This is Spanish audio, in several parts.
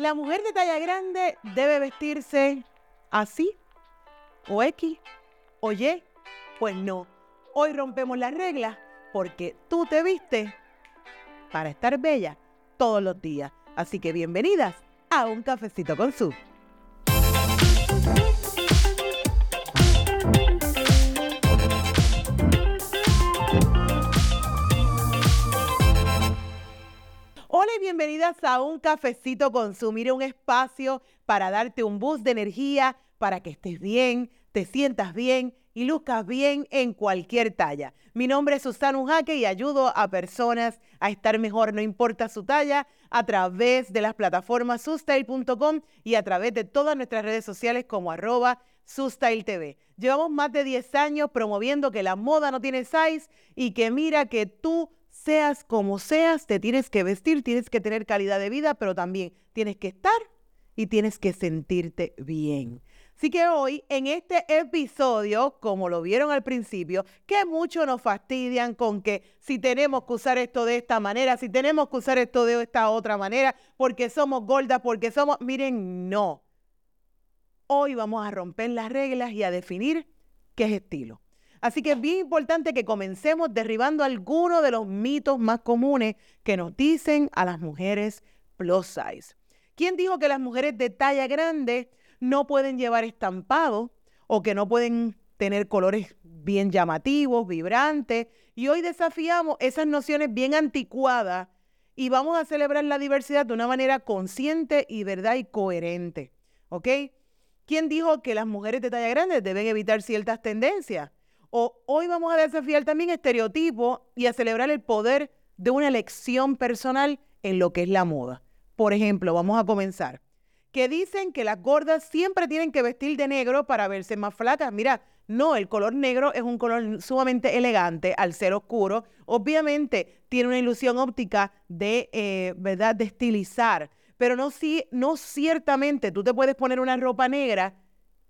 La mujer de talla grande debe vestirse así, o X, o Y. Pues no, hoy rompemos las reglas porque tú te vistes para estar bella todos los días. Así que bienvenidas a un cafecito con su. Hola y bienvenidas a un cafecito con su. Mire, un espacio para darte un boost de energía, para que estés bien, te sientas bien y luzcas bien en cualquier talla. Mi nombre es Susana Unjaque y ayudo a personas a estar mejor, no importa su talla, a través de las plataformas sustail.com y a través de todas nuestras redes sociales como arroba TV. Llevamos más de 10 años promoviendo que la moda no tiene size y que mira que tú seas como seas, te tienes que vestir, tienes que tener calidad de vida, pero también tienes que estar y tienes que sentirte bien. Así que hoy, en este episodio, como lo vieron al principio, que muchos nos fastidian con que si tenemos que usar esto de esta manera, si tenemos que usar esto de esta otra manera, porque somos gordas, porque somos, miren, no. Hoy vamos a romper las reglas y a definir qué es estilo. Así que es bien importante que comencemos derribando algunos de los mitos más comunes que nos dicen a las mujeres plus size. ¿Quién dijo que las mujeres de talla grande no pueden llevar estampado o que no pueden tener colores bien llamativos, vibrantes? Y hoy desafiamos esas nociones bien anticuadas y vamos a celebrar la diversidad de una manera consciente y verdad y coherente. ¿Ok? ¿Quién dijo que las mujeres de talla grande deben evitar ciertas tendencias? O hoy vamos a desafiar también estereotipos y a celebrar el poder de una elección personal en lo que es la moda. Por ejemplo, vamos a comenzar. Que dicen que las gordas siempre tienen que vestir de negro para verse más flacas. Mira, no, el color negro es un color sumamente elegante al ser oscuro. Obviamente tiene una ilusión óptica de, eh, ¿verdad?, de estilizar. Pero no, sí, no ciertamente tú te puedes poner una ropa negra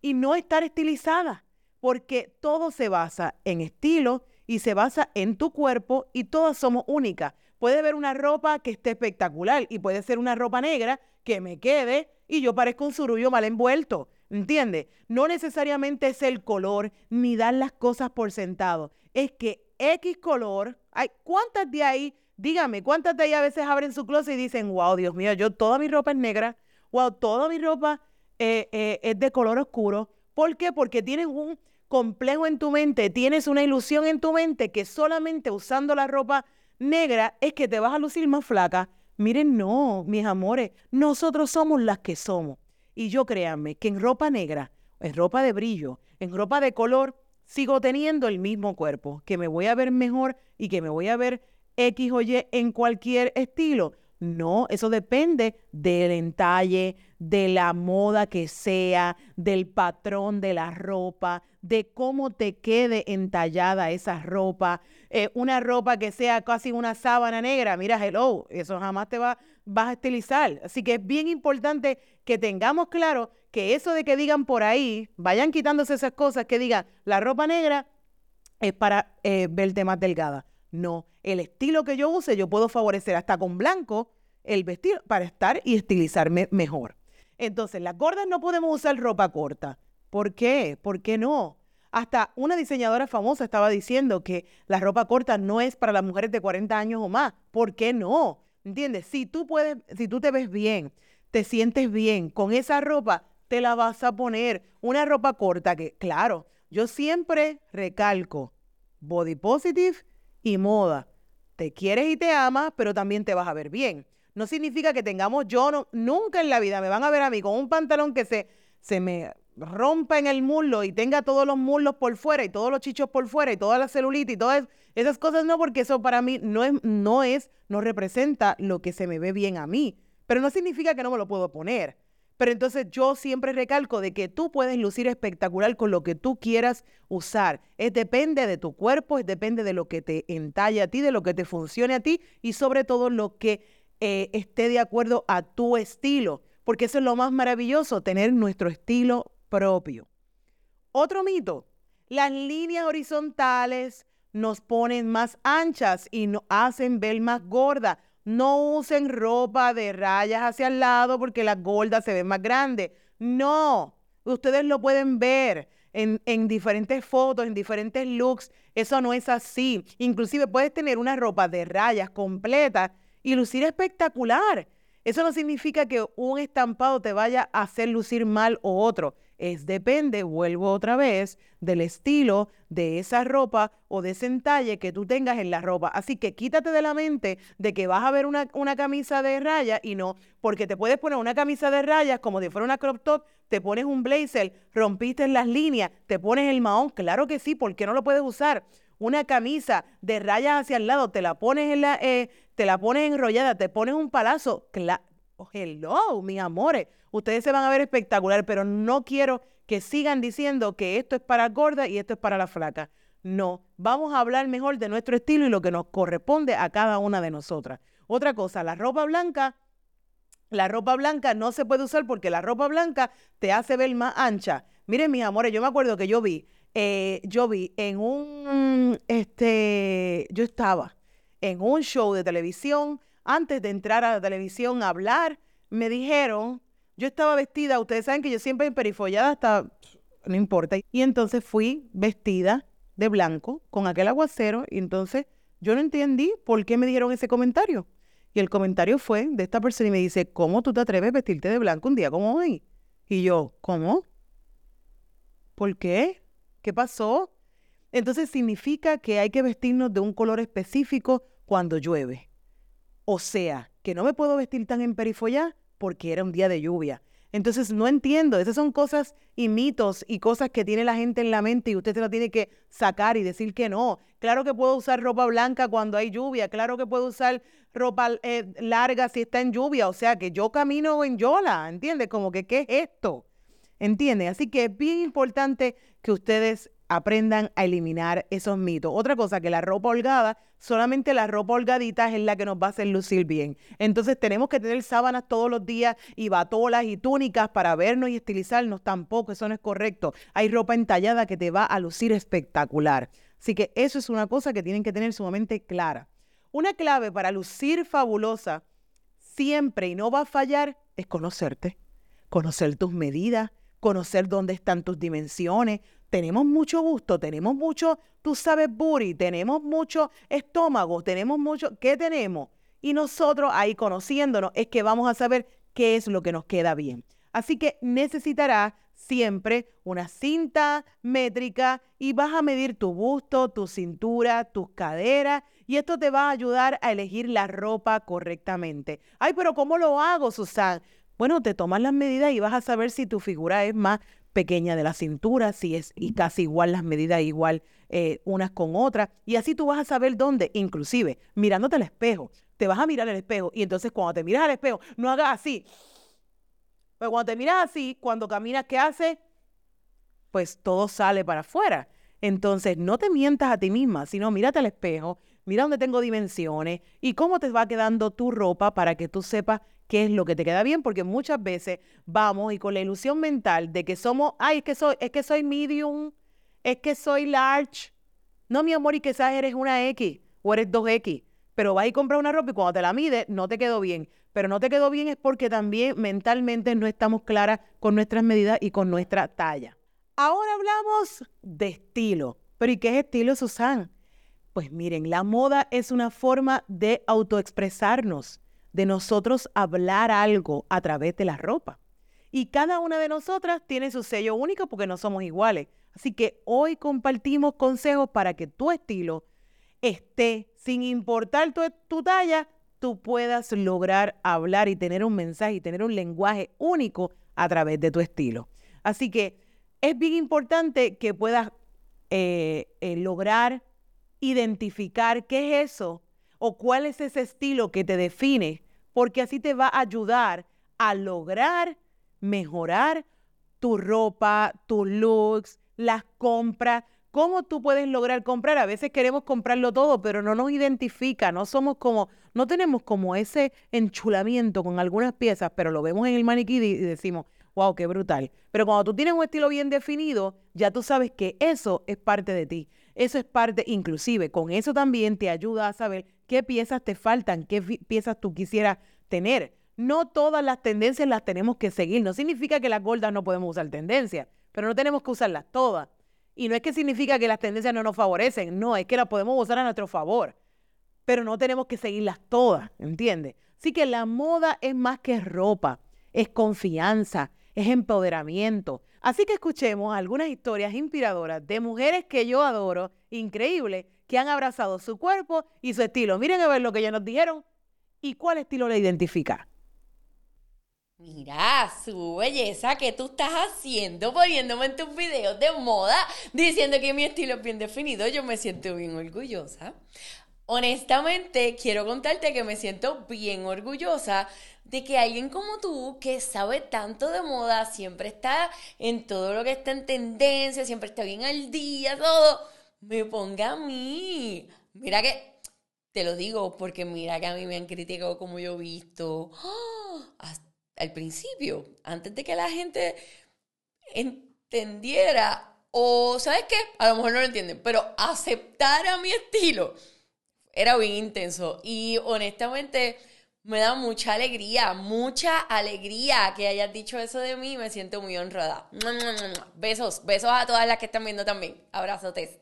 y no estar estilizada porque todo se basa en estilo y se basa en tu cuerpo y todas somos únicas. Puede haber una ropa que esté espectacular y puede ser una ropa negra que me quede y yo parezco un surullo mal envuelto. ¿Entiendes? No necesariamente es el color ni dar las cosas por sentado. Es que X color, hay, ¿cuántas de ahí, dígame, cuántas de ahí a veces abren su closet y dicen, wow, Dios mío, yo toda mi ropa es negra, wow, toda mi ropa eh, eh, es de color oscuro? ¿Por qué? Porque tienes un complejo en tu mente, tienes una ilusión en tu mente que solamente usando la ropa negra es que te vas a lucir más flaca. Miren, no, mis amores, nosotros somos las que somos. Y yo créanme que en ropa negra, en ropa de brillo, en ropa de color, sigo teniendo el mismo cuerpo, que me voy a ver mejor y que me voy a ver X o Y en cualquier estilo. No, eso depende del entalle, de la moda que sea, del patrón de la ropa, de cómo te quede entallada esa ropa. Eh, una ropa que sea casi una sábana negra, mira, hello, eso jamás te va, vas a estilizar. Así que es bien importante que tengamos claro que eso de que digan por ahí, vayan quitándose esas cosas, que digan la ropa negra es para eh, verte más delgada. No, el estilo que yo use, yo puedo favorecer hasta con blanco el vestir para estar y estilizarme mejor. Entonces, las gordas no podemos usar ropa corta. ¿Por qué? ¿Por qué no? Hasta una diseñadora famosa estaba diciendo que la ropa corta no es para las mujeres de 40 años o más. ¿Por qué no? ¿Entiendes? Si tú puedes, si tú te ves bien, te sientes bien con esa ropa, te la vas a poner. Una ropa corta que, claro, yo siempre recalco body positive y moda. Te quieres y te amas, pero también te vas a ver bien. No significa que tengamos, yo nunca en la vida me van a ver a mí con un pantalón que se, se me rompa en el muslo y tenga todos los muslos por fuera y todos los chichos por fuera y toda la celulitis y todas esas cosas no, porque eso para mí no es, no es, no representa lo que se me ve bien a mí. Pero no significa que no me lo puedo poner. Pero entonces yo siempre recalco de que tú puedes lucir espectacular con lo que tú quieras usar. Es depende de tu cuerpo, es depende de lo que te entalle a ti, de lo que te funcione a ti y sobre todo lo que eh, esté de acuerdo a tu estilo. Porque eso es lo más maravilloso, tener nuestro estilo propio. Otro mito, las líneas horizontales nos ponen más anchas y nos hacen ver más gorda. No usen ropa de rayas hacia el lado porque las gordas se ven más grandes. No, ustedes lo pueden ver en, en, diferentes fotos, en diferentes looks. Eso no es así. Inclusive puedes tener una ropa de rayas completa y lucir espectacular. Eso no significa que un estampado te vaya a hacer lucir mal o otro. Es depende, vuelvo otra vez, del estilo de esa ropa o de ese entalle que tú tengas en la ropa. Así que quítate de la mente de que vas a ver una, una camisa de rayas y no, porque te puedes poner una camisa de rayas como si fuera una crop top, te pones un blazer, rompiste las líneas, te pones el mahón. Claro que sí, ¿por qué no lo puedes usar? Una camisa de rayas hacia el lado, te la pones en la, eh, te la pones enrollada, te pones un palazo. Claro, oh, hello, mis amores ustedes se van a ver espectacular, pero no quiero que sigan diciendo que esto es para gorda y esto es para la flaca. No, vamos a hablar mejor de nuestro estilo y lo que nos corresponde a cada una de nosotras. Otra cosa, la ropa blanca, la ropa blanca no se puede usar porque la ropa blanca te hace ver más ancha. Miren, mis amores, yo me acuerdo que yo vi, eh, yo vi en un, este, yo estaba en un show de televisión, antes de entrar a la televisión a hablar, me dijeron yo estaba vestida, ustedes saben que yo siempre perifollada hasta, no importa. Y entonces fui vestida de blanco con aquel aguacero y entonces yo no entendí por qué me dieron ese comentario. Y el comentario fue de esta persona y me dice, ¿cómo tú te atreves a vestirte de blanco un día como hoy? Y yo, ¿cómo? ¿Por qué? ¿Qué pasó? Entonces significa que hay que vestirnos de un color específico cuando llueve. O sea, que no me puedo vestir tan en perifollada porque era un día de lluvia. Entonces no entiendo, esas son cosas y mitos y cosas que tiene la gente en la mente y usted se lo tiene que sacar y decir que no. Claro que puedo usar ropa blanca cuando hay lluvia, claro que puedo usar ropa eh, larga si está en lluvia, o sea que yo camino en yola, ¿entiende? Como que, ¿qué es esto? ¿Entiende? Así que es bien importante que ustedes aprendan a eliminar esos mitos. Otra cosa, que la ropa holgada, solamente la ropa holgadita es la que nos va a hacer lucir bien. Entonces tenemos que tener sábanas todos los días y batolas y túnicas para vernos y estilizarnos. Tampoco, eso no es correcto. Hay ropa entallada que te va a lucir espectacular. Así que eso es una cosa que tienen que tener sumamente clara. Una clave para lucir fabulosa siempre y no va a fallar es conocerte, conocer tus medidas, conocer dónde están tus dimensiones, tenemos mucho gusto, tenemos mucho, tú sabes, booty, tenemos mucho estómago, tenemos mucho, ¿qué tenemos? Y nosotros ahí conociéndonos es que vamos a saber qué es lo que nos queda bien. Así que necesitarás siempre una cinta métrica y vas a medir tu busto, tu cintura, tus caderas y esto te va a ayudar a elegir la ropa correctamente. Ay, pero ¿cómo lo hago, Susan? Bueno, te tomas las medidas y vas a saber si tu figura es más pequeña de la cintura, si es y casi igual las medidas, igual eh, unas con otras. Y así tú vas a saber dónde, inclusive mirándote al espejo. Te vas a mirar al espejo y entonces cuando te miras al espejo, no hagas así. Pero cuando te miras así, cuando caminas, ¿qué hace? Pues todo sale para afuera. Entonces, no te mientas a ti misma, sino mírate al espejo, mira dónde tengo dimensiones y cómo te va quedando tu ropa para que tú sepas qué es lo que te queda bien, porque muchas veces vamos y con la ilusión mental de que somos, ay, es que soy, es que soy medium, es que soy large. No, mi amor, y quizás eres una X o eres 2X, pero vas y compras una ropa y cuando te la mides no te quedó bien. Pero no te quedó bien es porque también mentalmente no estamos claras con nuestras medidas y con nuestra talla. Ahora hablamos de estilo. ¿Pero y qué es estilo, Susan? Pues miren, la moda es una forma de autoexpresarnos de nosotros hablar algo a través de la ropa. Y cada una de nosotras tiene su sello único porque no somos iguales. Así que hoy compartimos consejos para que tu estilo esté, sin importar tu, talla, tú puedas lograr hablar y tener un mensaje y tener un lenguaje único a través de tu estilo. Así que es bien importante que puedas eh, eh, lograr identificar qué es eso o cuál es ese estilo que te define, porque así te va a ayudar a lograr mejorar tu ropa, tus looks, las compras. ¿Cómo tú puedes lograr comprar? A veces queremos comprarlo todo, pero no nos identifica, no somos como, no tenemos como ese enchulamiento con algunas piezas, pero lo vemos en el maniquí y decimos, wow, qué brutal. Pero cuando tú tienes un estilo bien definido, ya tú sabes que eso es parte de ti. Eso es parte, inclusive, con eso también te ayuda a saber qué piezas te faltan, qué piezas tú quisieras tener. No todas las tendencias las tenemos que seguir. No significa que las gordas no podemos usar tendencias, pero no tenemos que usarlas todas. Y no es que significa que las tendencias no nos favorecen, no, es que las podemos usar a nuestro favor, pero no tenemos que seguirlas todas, ¿entiendes? Así que la moda es más que ropa, es confianza, es empoderamiento. Así que escuchemos algunas historias inspiradoras de mujeres que yo adoro, increíbles, que han abrazado su cuerpo y su estilo. Miren a ver lo que ellos nos dijeron y cuál estilo le identifica. Mira, su belleza, ¿qué tú estás haciendo? Poniéndome en tus videos de moda, diciendo que mi estilo es bien definido. Yo me siento bien orgullosa. Honestamente, quiero contarte que me siento bien orgullosa de que alguien como tú, que sabe tanto de moda, siempre está en todo lo que está en tendencia, siempre está bien al día, todo, me ponga a mí. Mira que, te lo digo porque mira que a mí me han criticado como yo he visto. ¡Ah! al principio, antes de que la gente entendiera, o ¿sabes qué? A lo mejor no lo entienden, pero aceptara mi estilo era bien intenso. Y honestamente me da mucha alegría, mucha alegría que hayas dicho eso de mí. Me siento muy honrada. Besos, besos a todas las que están viendo también. Abrazotes.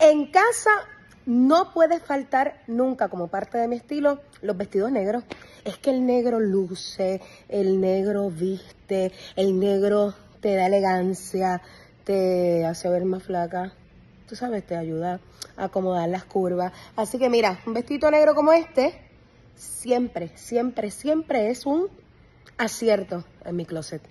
En casa no puede faltar nunca como parte de mi estilo los vestidos negros. Es que el negro luce, el negro viste, el negro te da elegancia, te hace ver más flaca. Tú sabes, te ayuda a acomodar las curvas. Así que mira, un vestido negro como este, siempre, siempre, siempre es un acierto en mi closet.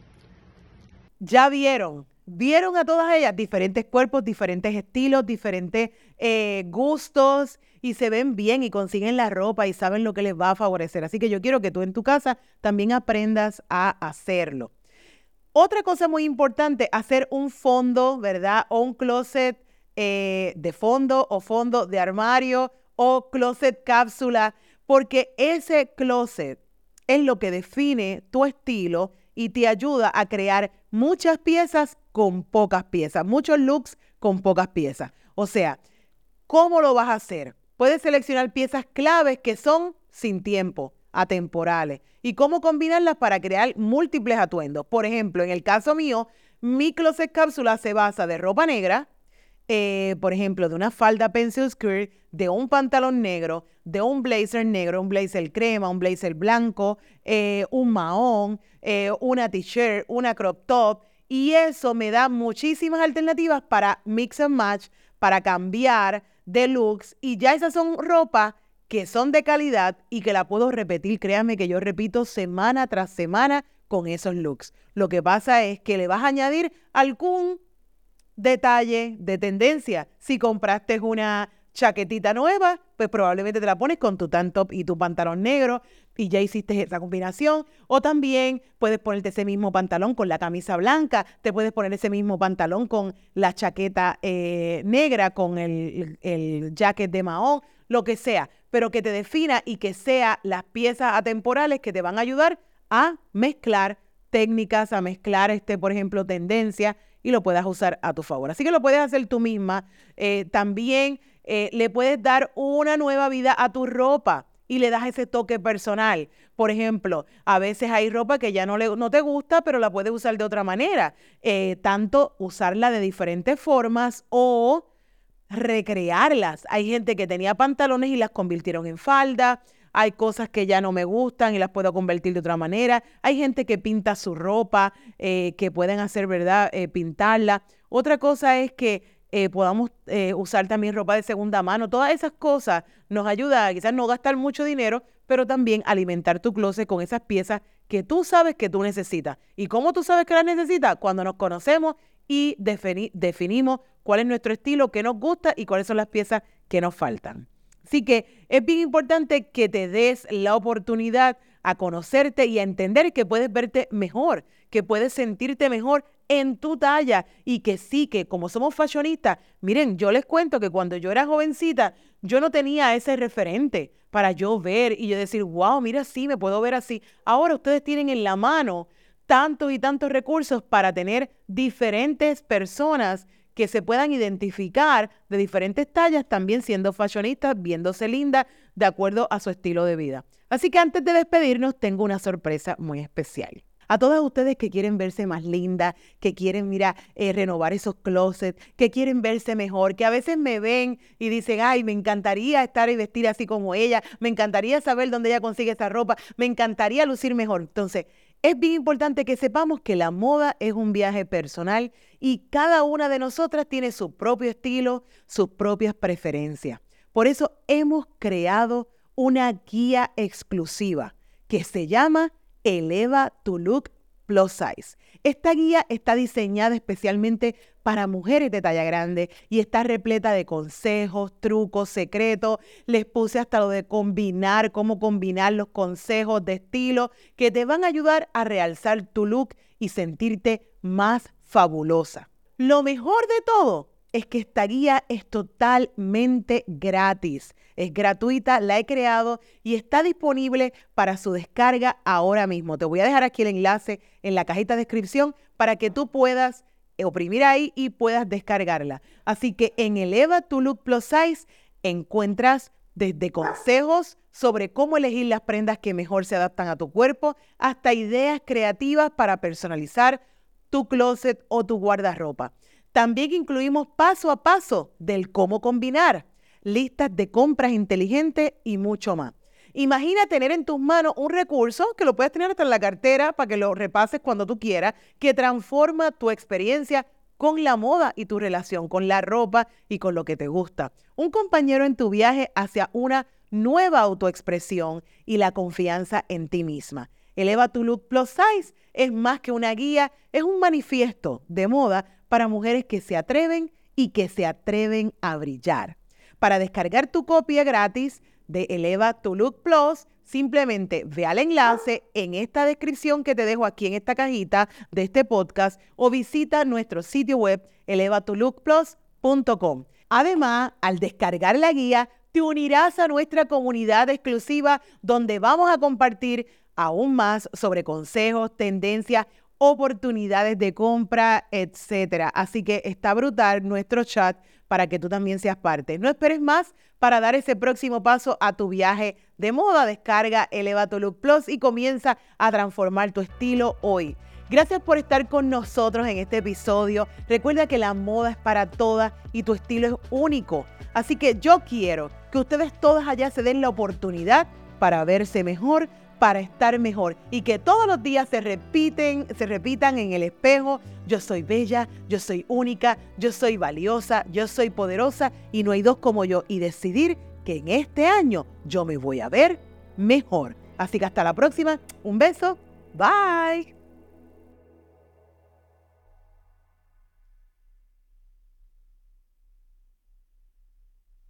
Ya vieron, vieron a todas ellas diferentes cuerpos, diferentes estilos, diferentes eh, gustos y se ven bien y consiguen la ropa y saben lo que les va a favorecer. Así que yo quiero que tú en tu casa también aprendas a hacerlo. Otra cosa muy importante, hacer un fondo, ¿verdad? O un closet eh, de fondo o fondo de armario o closet cápsula, porque ese closet es lo que define tu estilo y te ayuda a crear muchas piezas con pocas piezas, muchos looks con pocas piezas. O sea, ¿cómo lo vas a hacer? Puedes seleccionar piezas claves que son sin tiempo, atemporales, y cómo combinarlas para crear múltiples atuendos. Por ejemplo, en el caso mío, mi closet cápsula se basa de ropa negra, eh, por ejemplo, de una falda pencil skirt, de un pantalón negro, de un blazer negro, un blazer crema, un blazer blanco, eh, un mahón, eh, una t-shirt, una crop top. Y eso me da muchísimas alternativas para mix and match, para cambiar de looks. Y ya esas son ropa que son de calidad y que la puedo repetir. Créanme que yo repito semana tras semana con esos looks. Lo que pasa es que le vas a añadir algún detalle de tendencia. Si compraste una chaquetita nueva, pues probablemente te la pones con tu tank top y tu pantalón negro y ya hiciste esa combinación. O también puedes ponerte ese mismo pantalón con la camisa blanca, te puedes poner ese mismo pantalón con la chaqueta eh, negra, con el, el jacket de mahón, lo que sea, pero que te defina y que sea las piezas atemporales que te van a ayudar a mezclar técnicas, a mezclar, este, por ejemplo, tendencias y lo puedas usar a tu favor. Así que lo puedes hacer tú misma. Eh, también eh, le puedes dar una nueva vida a tu ropa y le das ese toque personal. Por ejemplo, a veces hay ropa que ya no, le, no te gusta, pero la puedes usar de otra manera. Eh, tanto usarla de diferentes formas o recrearlas. Hay gente que tenía pantalones y las convirtieron en falda hay cosas que ya no me gustan y las puedo convertir de otra manera. Hay gente que pinta su ropa, eh, que pueden hacer, ¿verdad? Eh, pintarla. Otra cosa es que eh, podamos usar también ropa de segunda mano. Todas esas cosas nos ayudan a quizás no gastar mucho dinero, pero también alimentar tu closet con esas piezas que tú sabes que tú necesitas. ¿Y cómo tú sabes que las necesitas? Cuando nos conocemos y definimos cuál es nuestro estilo, qué nos gusta y cuáles son las piezas que nos faltan. Así que es bien importante que te des la oportunidad a conocerte y a entender que puedes verte mejor, que puedes sentirte mejor en tu talla y que sí, que como somos fashionistas, miren, yo les cuento que cuando yo era jovencita, yo no tenía ese referente para yo ver y yo decir, wow, mira, sí, me puedo ver así. Ahora ustedes tienen en la mano tantos y tantos recursos para tener diferentes personas que se puedan identificar de diferentes tallas, también siendo fashionistas, viéndose linda, de acuerdo a su estilo de vida. Así que antes de despedirnos, tengo una sorpresa muy especial. A todas ustedes que quieren verse más linda, que quieren, mira, eh, renovar esos closets, que quieren verse mejor, que a veces me ven y dicen, ay, me encantaría estar y vestir así como ella, me encantaría saber dónde ella consigue esa ropa, me encantaría lucir mejor. Entonces, es bien importante que sepamos que la moda es un viaje personal y cada una de nosotras tiene su propio estilo, sus propias preferencias. Por eso hemos creado una guía exclusiva que se llama Eleva tu Look Plus Size. Esta guía está diseñada especialmente para mujeres de talla grande y está repleta de consejos, trucos, secretos. Les puse hasta lo de combinar, cómo combinar los consejos de estilo que te van a ayudar a realzar tu look y sentirte más fabulosa. Lo mejor de todo es que esta guía es totalmente gratis. Es gratuita, la he creado y está disponible para su descarga ahora mismo. Te voy a dejar aquí el enlace en la cajita de descripción para que tú puedas oprimir ahí y puedas descargarla. Así que en Eleva tu Look Plus Size encuentras desde consejos sobre cómo elegir las prendas que mejor se adaptan a tu cuerpo hasta ideas creativas para personalizar tu closet o tu guardarropa. También incluimos paso a paso del cómo combinar, listas de compras inteligentes y mucho más. Imagina tener en tus manos un recurso que lo puedes tener hasta en la cartera para que lo repases cuando tú quieras, que transforma tu experiencia con la moda y tu relación con la ropa y con lo que te gusta. Un compañero en tu viaje hacia una nueva autoexpresión y la confianza en ti misma. Eleva tu look plus size es más que una guía, es un manifiesto de moda para mujeres que se atreven y que se atreven a brillar. Para descargar tu copia gratis de Eleva tu Look Plus, simplemente ve al enlace en esta descripción que te dejo aquí en esta cajita de este podcast o visita nuestro sitio web elevatolookplus.com. Además, al descargar la guía, te unirás a nuestra comunidad exclusiva donde vamos a compartir aún más sobre consejos, tendencias, oportunidades de compra, etcétera. Así que está brutal nuestro chat para que tú también seas parte. No esperes más para dar ese próximo paso a tu viaje de moda. Descarga Elevato Look Plus y comienza a transformar tu estilo hoy. Gracias por estar con nosotros en este episodio. Recuerda que la moda es para todas y tu estilo es único. Así que yo quiero que ustedes todas allá se den la oportunidad para verse mejor, para estar mejor y que todos los días se repiten, se repitan en el espejo, yo soy bella, yo soy única, yo soy valiosa, yo soy poderosa y no hay dos como yo y decidir que en este año yo me voy a ver mejor. Así que hasta la próxima, un beso, bye.